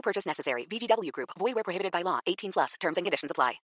No purchase necessary. VGW Group. Void where prohibited by law. 18 plus. Terms and conditions apply.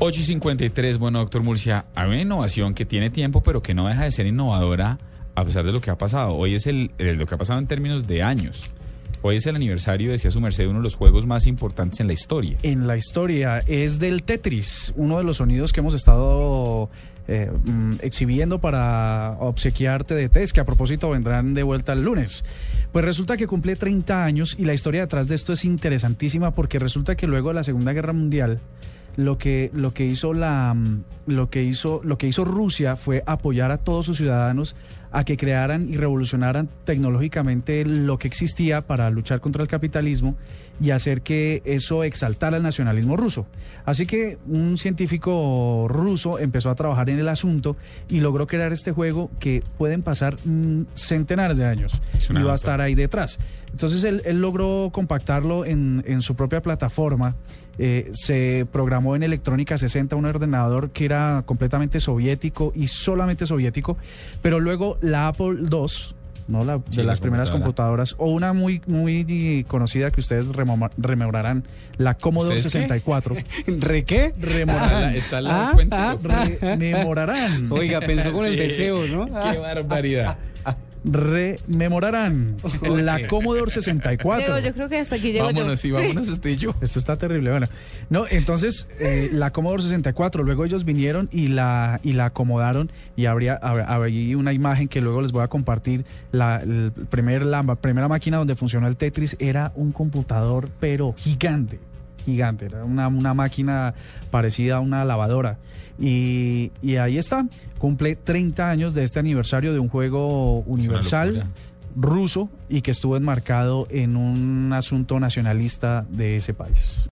8 y 53, bueno, doctor Murcia, hay una innovación que tiene tiempo, pero que no deja de ser innovadora a pesar de lo que ha pasado. Hoy es el, el- lo que ha pasado en términos de años. Hoy es el aniversario, decía su merced, de uno de los juegos más importantes en la historia. en la historia es del Tetris, uno de los sonidos que hemos estado eh, mm, exhibiendo para obsequiarte de test, que a propósito vendrán de vuelta el lunes. Pues resulta que cumple 30 años y la historia detrás de esto es interesantísima porque resulta que luego de la Segunda Guerra Mundial lo que lo que hizo la mm, lo que hizo lo que hizo Rusia fue apoyar a todos sus ciudadanos a que crearan y revolucionaran tecnológicamente lo que existía para luchar contra el capitalismo y hacer que eso exaltara el nacionalismo ruso. Así que un científico ruso empezó a trabajar en el asunto y logró crear este juego que pueden pasar mm, centenares de años y va a estar ahí detrás. Entonces él, él logró compactarlo en, en su propia plataforma. Eh, se programó en Electrónica 60 un ordenador que era completamente soviético y solamente soviético, pero luego la Apple II, ¿no? La, Sí, de la las primeras computadora. computadoras, o una muy, muy conocida que ustedes rememorarán, la Commodore ¿Ustedes qué? 64. ¿Re qué? Rememorarán. Está al lado Ah, cuento. ah, Rememorarán. Oiga, pensó con el deseo, ¿no? ¡Qué barbaridad! Rememorarán. La Commodore 64. Diego, yo creo que hasta aquí llego Vámonos, sí, yo. vámonos usted y yo. Esto está terrible. Bueno, no, entonces eh, la Commodore 64, luego ellos vinieron y la y la acomodaron y habría hab- habría una imagen que luego les voy a compartir. La el primer la primera máquina donde funcionó el Tetris era un computador pero gigante, gigante, era una, una máquina parecida a una lavadora. Y, y ahí está, cumple 30 años de este aniversario de un juego universal ruso y que estuvo enmarcado en un asunto nacionalista de ese país.